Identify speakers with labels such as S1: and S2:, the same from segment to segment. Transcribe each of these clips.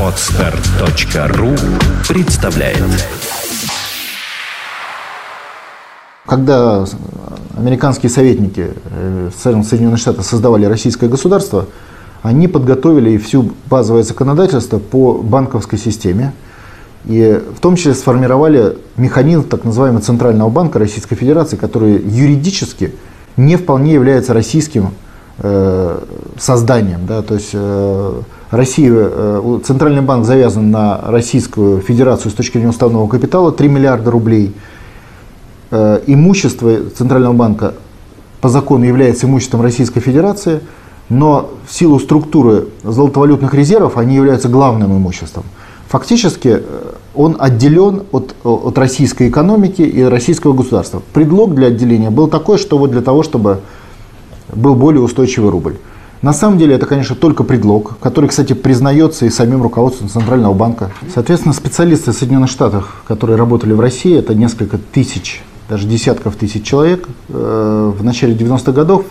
S1: Отстар.ру представляет
S2: Когда американские советники э, Соединенных Штатов создавали российское государство, они подготовили всю базовое законодательство по банковской системе, и в том числе сформировали механизм так называемого Центрального банка Российской Федерации, который юридически не вполне является российским э, созданием. Да? То есть э, Россия, э, Центральный банк завязан на Российскую Федерацию с точки зрения уставного капитала 3 миллиарда рублей. Э, имущество Центрального банка по закону является имуществом Российской Федерации, но в силу структуры золотовалютных резервов они являются главным имуществом фактически э, он отделен от, от российской экономики и российского государства. Предлог для отделения был такой, что вот для того, чтобы был более устойчивый рубль. На самом деле это, конечно, только предлог, который, кстати, признается и самим руководством Центрального банка. Соответственно, специалисты Соединенных Штатов, которые работали в России, это несколько тысяч, даже десятков тысяч человек, э, в начале 90-х годов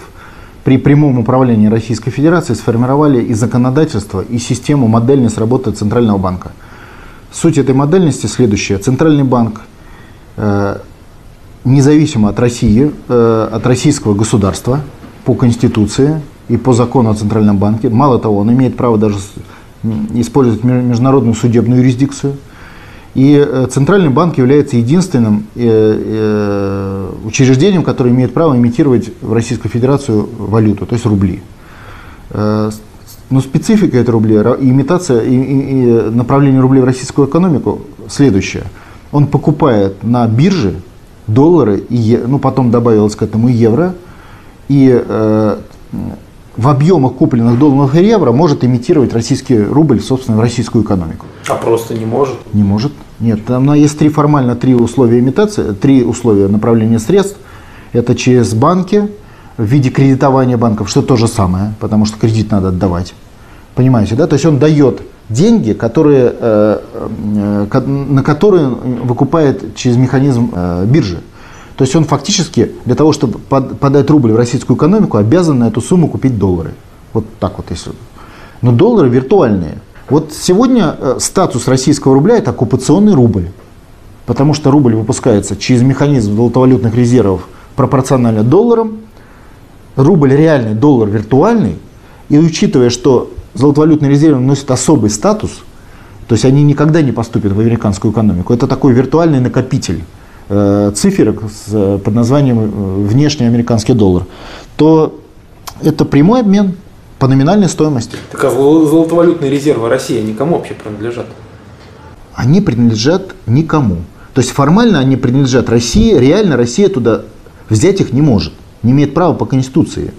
S2: при прямом управлении Российской Федерации сформировали и законодательство, и систему модельность работы Центрального банка – Суть этой модельности следующая. Центральный банк э, независимо от России, э, от российского государства по Конституции и по закону о Центральном банке, мало того, он имеет право даже использовать международную судебную юрисдикцию. И э, Центральный банк является единственным учреждением, которое имеет право имитировать в Российскую Федерацию валюту, то есть рубли. Но специфика этой рубля, имитация и, и, и направление рублей в российскую экономику следующее. Он покупает на бирже доллары, и, ну потом добавилось к этому евро, и э, в объемах купленных долларов и евро может имитировать российский рубль, собственно, в российскую экономику.
S3: А просто не может?
S2: Не может. Нет, там есть три формально три условия имитации, три условия направления средств. Это через банки, в виде кредитования банков, что то же самое, потому что кредит надо отдавать. Понимаете, да? То есть он дает деньги, которые, э, э, на которые выкупает через механизм э, биржи. То есть он фактически для того, чтобы подать рубль в российскую экономику, обязан на эту сумму купить доллары. Вот так вот если. Но доллары виртуальные. Вот сегодня статус российского рубля это оккупационный рубль. Потому что рубль выпускается через механизм золотовалютных резервов пропорционально долларам, рубль реальный, доллар виртуальный, и учитывая, что золотовалютные резервы носят особый статус, то есть они никогда не поступят в американскую экономику, это такой виртуальный накопитель э, циферок с, э, под названием э, внешний американский доллар, то это прямой обмен по номинальной стоимости.
S3: Так а золотовалютные резервы России никому вообще принадлежат?
S2: Они принадлежат никому. То есть формально они принадлежат России, реально Россия туда взять их не может не имеет права по Конституции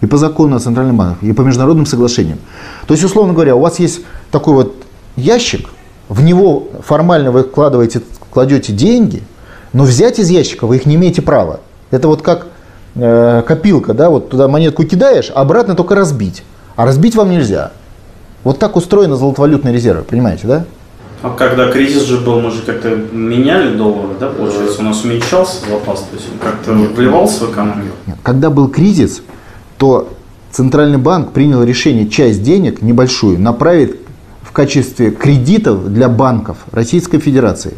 S2: и по закону о Центральном банке, и по международным соглашениям. То есть, условно говоря, у вас есть такой вот ящик, в него формально вы вкладываете, кладете деньги, но взять из ящика вы их не имеете права. Это вот как э, копилка, да, вот туда монетку кидаешь, а обратно только разбить. А разбить вам нельзя. Вот так устроены золотовалютные резервы, понимаете, да?
S4: А когда кризис же был, мы же как-то меняли доллары, да, получается? У нас уменьшался запас, то есть он как-то вливался в экономику?
S2: Нет. Когда был кризис, то Центральный банк принял решение часть денег, небольшую, направить в качестве кредитов для банков Российской Федерации.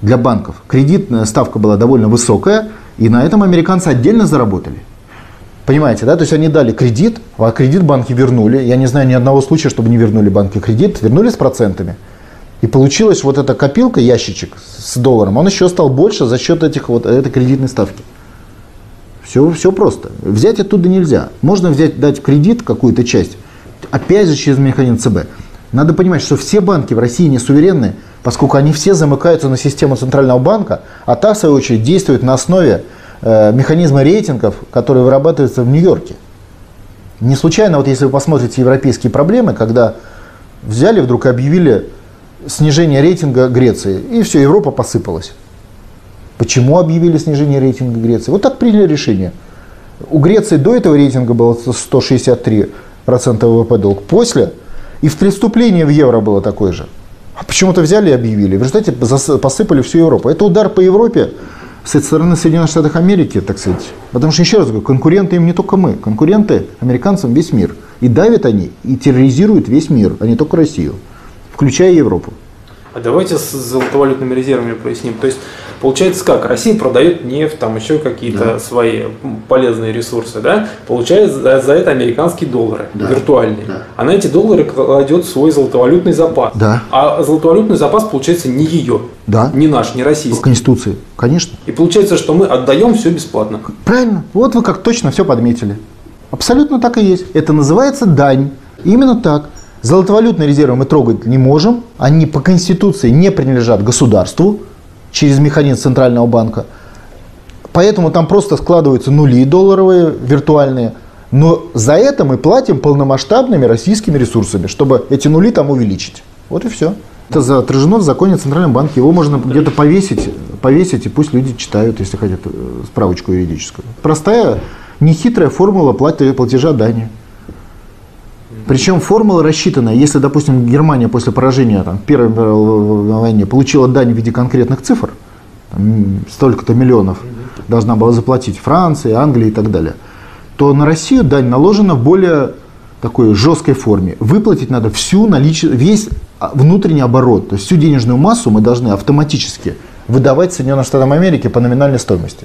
S2: Для банков. Кредитная ставка была довольно высокая, и на этом американцы отдельно заработали. Понимаете, да? То есть они дали кредит, а кредит банки вернули. Я не знаю ни одного случая, чтобы не вернули банки кредит, вернули с процентами. И получилась вот эта копилка, ящичек с долларом, он еще стал больше за счет этих вот, этой кредитной ставки. Все, все просто. Взять оттуда нельзя. Можно взять, дать кредит какую-то часть, опять же через механизм ЦБ. Надо понимать, что все банки в России не суверенны, поскольку они все замыкаются на систему Центрального банка, а та, в свою очередь, действует на основе э, механизма рейтингов, которые вырабатываются в Нью-Йорке. Не случайно, вот если вы посмотрите европейские проблемы, когда взяли вдруг объявили снижение рейтинга Греции. И все, Европа посыпалась. Почему объявили снижение рейтинга Греции? Вот так приняли решение. У Греции до этого рейтинга было 163% ВВП долг. После и в преступлении в евро было такое же. А почему-то взяли и объявили. В результате посыпали всю Европу. Это удар по Европе, со стороны Соединенных Штатов Америки, так сказать, потому что, еще раз говорю, конкуренты им не только мы, конкуренты американцам весь мир. И давят они, и терроризируют весь мир, а не только Россию, включая Европу.
S3: А давайте с золотовалютными резервами проясним. То есть получается как? Россия продает нефть, там еще какие-то
S2: Да.
S3: свои полезные ресурсы, да? Получает за, за это американские доллары
S2: Да.
S3: виртуальные.
S2: Да.
S3: А на эти доллары кладет свой золотовалютный запас.
S2: Да.
S3: А золотовалютный запас получается не ее,
S2: Да.
S3: не наш, не
S2: По
S3: российский.
S2: Конституции, конечно.
S3: И получается, что мы отдаем все бесплатно.
S2: Правильно. Вот вы как точно все подметили. Абсолютно так и есть. Это называется дань. Именно так. Золотовалютные резервы мы трогать не можем. Они по Конституции не принадлежат государству через механизм Центрального банка. Поэтому там просто складываются нули долларовые, виртуальные. Но за это мы платим полномасштабными российскими ресурсами, чтобы эти нули там увеличить. Вот и все. Это отражено в законе о Центральном банке. Его можно где-то повесить, повесить, и пусть люди читают, если хотят, э, справочку юридическую. Простая, нехитрая формула платежа дани. Причем формула рассчитана, если, допустим, Германия после поражения там, Первой мировой войне получила дань в виде конкретных цифр, столько-то миллионов должна была заплатить Франция, Англия и так далее, то на Россию дань наложена в более такой жесткой форме. Выплатить надо всю налич... весь а, внутренний оборот, то есть всю денежную массу мы должны автоматически выдавать Соединенным Штатам Америки по номинальной стоимости.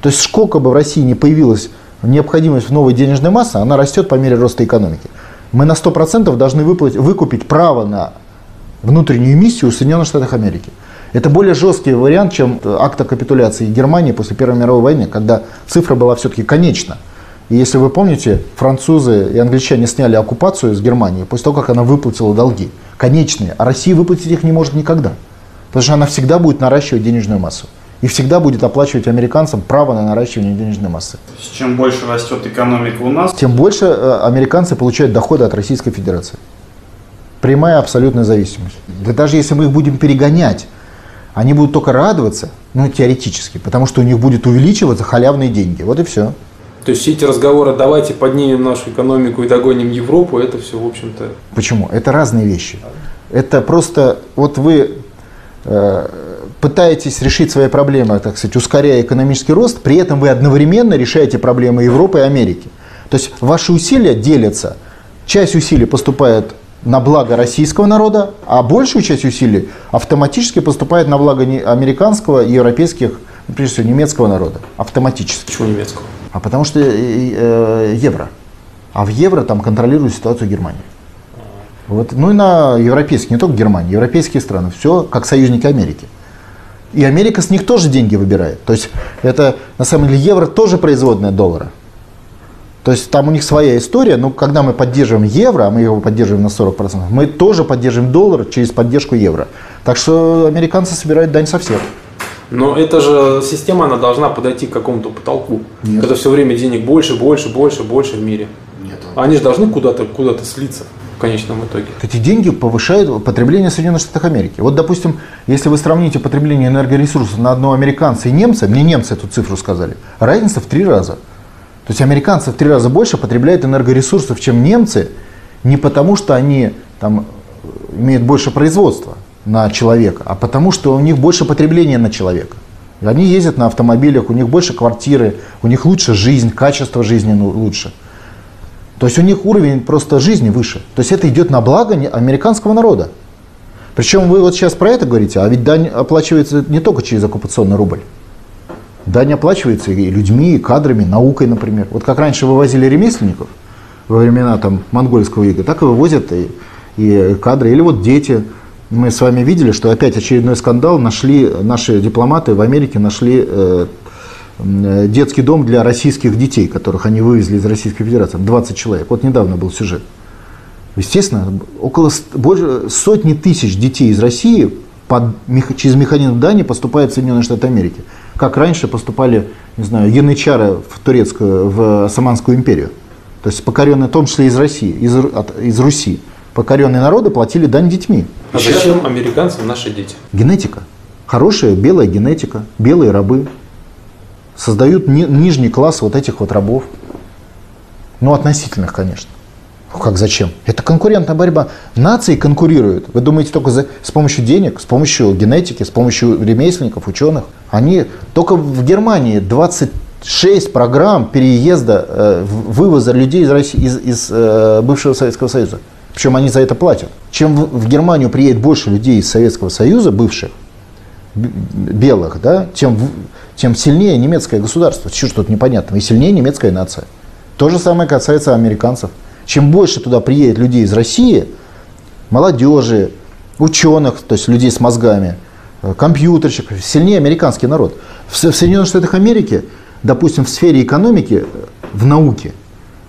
S2: То есть сколько бы в России не появилась необходимость в новой денежной массе, она растет по мере роста экономики. Мы на 100% должны выплатить, выкупить право на внутреннюю эмиссию у Соединенных Штатов Америки. Это более жесткий вариант, чем акта капитуляции Германии после Первой мировой войны, когда цифра была все-таки конечна. И если вы помните, французы и англичане сняли оккупацию с Германии после того, как она выплатила долги. Конечные. А Россия выплатить их не может никогда. Потому что она всегда будет наращивать денежную массу. И всегда будет оплачивать американцам право на наращивание денежной массы.
S4: Чем больше растет экономика у нас,
S2: Тем больше э, американцы получают доходы от Российской Федерации. Прямая абсолютная зависимость. Да даже если мы их будем перегонять, они будут только радоваться, ну, теоретически, потому что у них будет увеличиваться халявные деньги. Вот и все.
S3: То есть все эти разговоры, давайте поднимем нашу экономику и догоним Европу, это все, в общем-то,
S2: Почему? Это разные вещи. Это просто, вот вы э, пытаетесь решить свои проблемы, так сказать, ускоряя экономический рост, при этом вы одновременно решаете проблемы Европы и Америки. То есть ваши усилия делятся. Часть усилий поступает на благо российского народа, а большую часть усилий автоматически поступает на благо американского и европейских, ну, прежде всего, немецкого народа. Автоматически.
S3: почему немецкого?
S2: А потому что э, э, евро. А в евро там контролирует ситуацию Германия. Вот. Ну и на европейские, не только Германия, европейские страны. Все как союзники Америки. И Америка с них тоже деньги выбирает. То есть это на самом деле евро тоже производная доллара. То есть там у них своя история, но когда мы поддерживаем евро, а мы его поддерживаем на 40%, мы тоже поддерживаем доллар через поддержку евро. Так что американцы собирают дань со всех.
S3: Но эта же система, она должна подойти к какому-то потолку.
S2: Нет.
S3: Когда все время денег больше, больше, больше, больше в мире.
S2: Нет.
S3: Они же должны куда-то куда слиться конечном итоге.
S2: Эти деньги повышают потребление в Соединенных Штатах Америки. Вот, допустим, если вы сравните потребление энергоресурсов на одного американца и немца, мне немцы эту цифру сказали, разница в три раза. То есть американцы в три раза больше потребляют энергоресурсов, чем немцы, не потому что они там, имеют больше производства на человека, а потому что у них больше потребления на человека. Они ездят на автомобилях, у них больше квартиры, у них лучше жизнь, качество жизни ну, лучше. То есть у них уровень просто жизни выше. То есть это идет на благо американского народа. Причем вы вот сейчас про это говорите, а ведь дань оплачивается не только через оккупационный рубль. Дань оплачивается и людьми, и кадрами, наукой, например. Вот как раньше вывозили ремесленников во времена там, монгольского ига, так и вывозят и, и кадры. Или вот дети. Мы с вами видели, что опять очередной скандал. Нашли, наши дипломаты в Америке нашли э, детский дом для российских детей, которых они вывезли из Российской Федерации. 20 человек. Вот недавно был сюжет. Естественно, около больше сотни тысяч детей из России под, через механизм Дани поступают в Соединенные Штаты Америки. Как раньше поступали, не знаю, янычары в турецкую, в Османскую империю. То есть покоренные, в том числе из России, из, от- из Руси. Покоренные народы платили дань детьми.
S3: А зачем американцам наши дети?
S2: Генетика. Хорошая белая генетика, белые рабы. Создают ни- нижний класс вот этих вот рабов. Ну, относительных, конечно. Как зачем? Это конкурентная борьба. Нации конкурируют. Вы думаете только за, с помощью денег, с помощью генетики, с помощью ремесленников, ученых? Они только в Германии 26 программ переезда, э, вывоза людей из, России, из, из э, бывшего Советского Союза. Причем они за это платят. Чем в, в Германию приедет больше людей из Советского Союза, бывших, белых, да, тем, тем сильнее немецкое государство. Чего ж тут непонятно? И сильнее немецкая нация. То же самое касается американцев. Чем больше туда приедет людей из России, молодежи, ученых, то есть людей с мозгами, э, компьютерщиков, сильнее американский народ. В Соединенных Штатах Америки, допустим, в сфере экономики, э, в науке,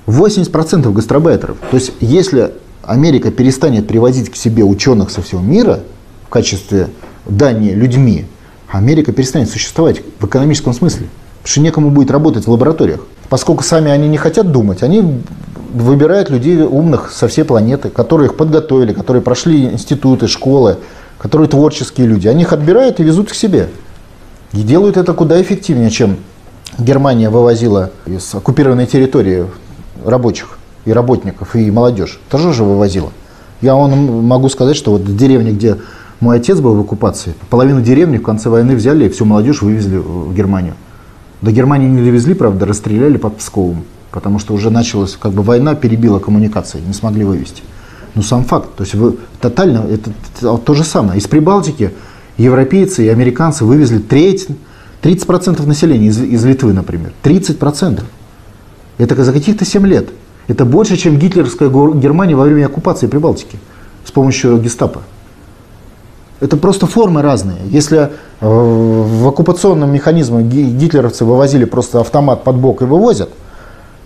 S2: 80% гастробайтеров. То есть, если Америка перестанет привозить к себе ученых со всего мира в качестве дания людьми, Америка перестанет существовать в экономическом смысле. Потому что некому будет работать в лабораториях. Поскольку сами они не хотят думать, они выбирают людей умных со всей планеты, которые их подготовили, которые прошли институты, школы, которые творческие люди. Они их отбирают и везут к себе. И делают это куда эффективнее, чем Германия вывозила из оккупированной территории рабочих и работников, и молодежь. Тоже же вывозила. Я вам могу сказать, что вот в деревне, где мой отец был в оккупации, половину деревни в конце войны взяли и всю молодежь вывезли в Германию. До Германии не довезли, правда, расстреляли под Псковом потому что уже началась как бы война, перебила коммуникации, не смогли вывести. Но сам факт, то есть вы тотально, это, это то же самое. Из Прибалтики европейцы и американцы вывезли треть, 30% населения из, из Литвы, например. 30%. Это за каких-то 7 лет. Это больше, чем гитлеровская Германия во время оккупации Прибалтики с помощью гестапо. Это просто формы разные. Если э, в оккупационном механизме гитлеровцы вывозили просто автомат под бок и вывозят –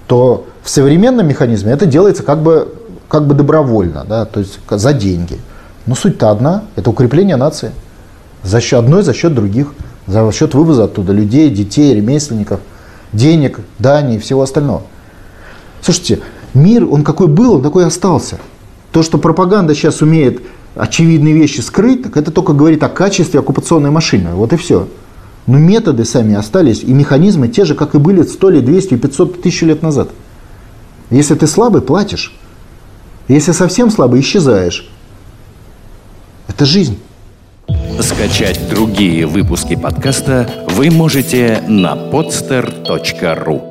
S2: то в современном механизме это делается как бы, как бы добровольно, да, то есть за деньги. Но суть-то одна – это укрепление нации. За счет одной, за счет других. За счет вывоза оттуда людей, детей, ремесленников, денег, дани и всего остального. Слушайте, мир, он какой был, он такой и остался. То, что пропаганда сейчас умеет очевидные вещи скрыть, так это только говорит о качестве оккупационной машины. Вот и все. Но методы сами остались, и механизмы те же, как и были 100 лет, 200, 500 тысяч лет назад. Если ты слабый, платишь. Если совсем слабый, исчезаешь. Это жизнь.
S1: Скачать другие выпуски подкаста вы можете на podster.ru